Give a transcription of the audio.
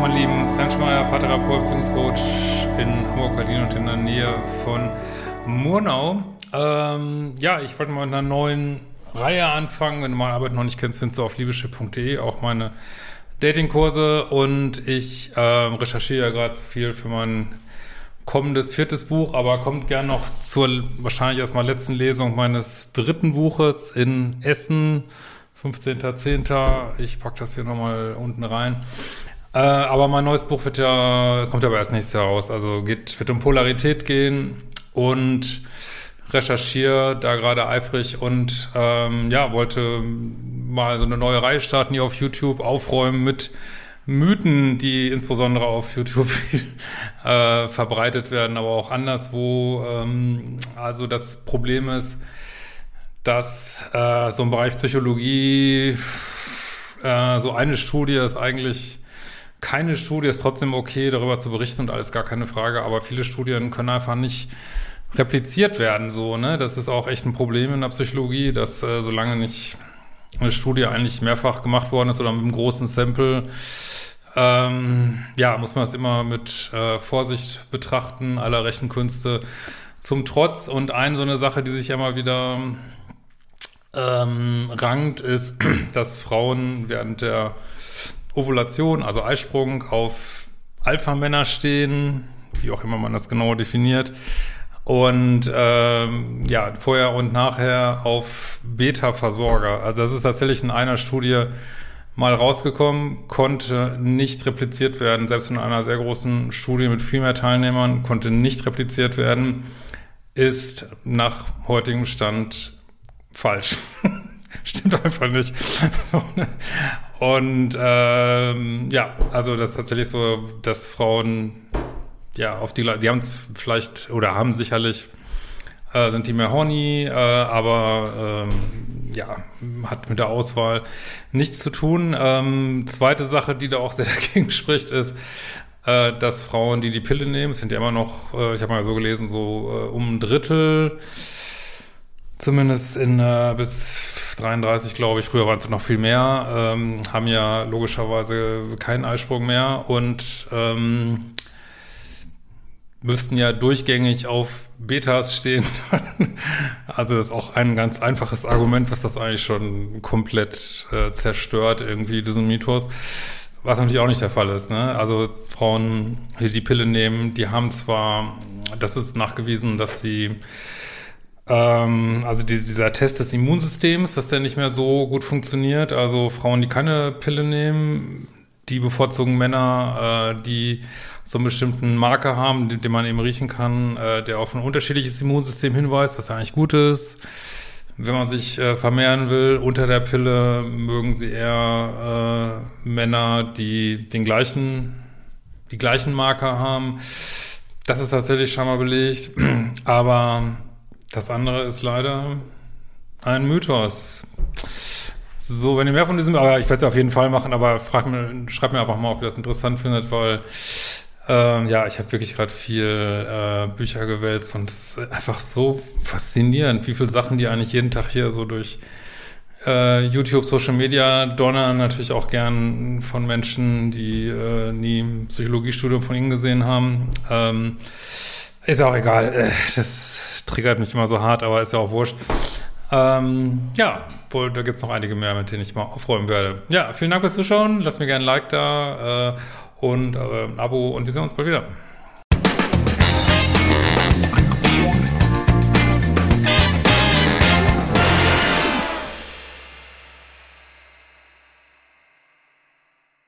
mein lieben Sanschmeier, Paartherapeut, Beziehungscoach in Hamburg, Berlin und in der Nähe von Murnau. Ähm, ja, ich wollte mal mit einer neuen Reihe anfangen. Wenn du meine Arbeit noch nicht kennst, findest du auf liebeschip.de auch meine Datingkurse und ich äh, recherchiere ja gerade viel für mein kommendes viertes Buch, aber kommt gern noch zur wahrscheinlich erstmal letzten Lesung meines dritten Buches in Essen 15.10. Ich packe das hier nochmal unten rein. Äh, aber mein neues Buch wird ja, kommt aber erst nächstes Jahr raus. Also geht, wird um Polarität gehen und recherchiere da gerade eifrig und ähm, ja, wollte mal so eine neue Reihe starten hier auf YouTube, aufräumen mit Mythen, die insbesondere auf YouTube äh, verbreitet werden, aber auch anderswo. Ähm, also das Problem ist, dass äh, so im Bereich Psychologie äh, so eine Studie ist eigentlich keine Studie, ist trotzdem okay, darüber zu berichten und alles gar keine Frage, aber viele Studien können einfach nicht repliziert werden, so, ne? Das ist auch echt ein Problem in der Psychologie, dass äh, solange nicht eine Studie eigentlich mehrfach gemacht worden ist oder mit einem großen Sample, ähm, ja, muss man das immer mit äh, Vorsicht betrachten, aller Rechenkünste zum Trotz. Und eine so eine Sache, die sich immer wieder ähm, rankt, ist, dass Frauen während der Ovulation, also Eisprung, auf Alpha-Männer stehen, wie auch immer man das genau definiert. Und ähm, ja, vorher und nachher auf Beta-Versorger. Also das ist tatsächlich in einer Studie mal rausgekommen, konnte nicht repliziert werden, selbst in einer sehr großen Studie mit viel mehr Teilnehmern, konnte nicht repliziert werden, ist nach heutigem Stand falsch. Stimmt einfach nicht. Und ähm, ja, also das ist tatsächlich so, dass Frauen ja auf die, die haben es vielleicht oder haben sicherlich äh, sind die mehr horny, äh, aber ähm, ja, hat mit der Auswahl nichts zu tun. Ähm, zweite Sache, die da auch sehr dagegen spricht, ist, äh, dass Frauen, die die Pille nehmen, sind ja immer noch, äh, ich habe mal so gelesen, so äh, um ein Drittel zumindest in äh, bis 33, glaube ich, früher waren es noch viel mehr, ähm, haben ja logischerweise keinen Eisprung mehr und ähm, müssten ja durchgängig auf Betas stehen. also das ist auch ein ganz einfaches Argument, was das eigentlich schon komplett äh, zerstört, irgendwie diesen Mythos. Was natürlich auch nicht der Fall ist. Ne? Also Frauen, die die Pille nehmen, die haben zwar, das ist nachgewiesen, dass sie ähm, also die, dieser Test des Immunsystems, dass der nicht mehr so gut funktioniert. Also Frauen, die keine Pille nehmen, die bevorzugen Männer, äh, die so einen bestimmten Marker haben, den, den man eben riechen kann, äh, der auf ein unterschiedliches Immunsystem hinweist, was ja eigentlich gut ist. Wenn man sich äh, vermehren will, unter der Pille mögen sie eher äh, Männer, die den gleichen, die gleichen Marker haben. Das ist tatsächlich scheinbar belegt. Aber das andere ist leider ein Mythos. So, wenn ihr mehr von diesem, aber ich werde es auf jeden Fall machen, aber frag mir, schreibt mir einfach mal, ob ihr das interessant findet, weil ähm, ja, ich habe wirklich gerade viel äh, Bücher gewälzt und es ist einfach so faszinierend, wie viele Sachen die eigentlich jeden Tag hier so durch äh, YouTube, Social Media donnern, natürlich auch gern von Menschen, die äh, nie ein Psychologiestudium von ihnen gesehen haben. Ähm, ist auch egal, äh, das triggert mich immer so hart, aber ist ja auch wurscht. Ähm, ja, wohl, da gibt's noch einige mehr, mit denen ich mal aufräumen werde. Ja, vielen Dank fürs Zuschauen. Lass mir gerne ein Like da äh, und äh, ein Abo und wir sehen uns bald wieder.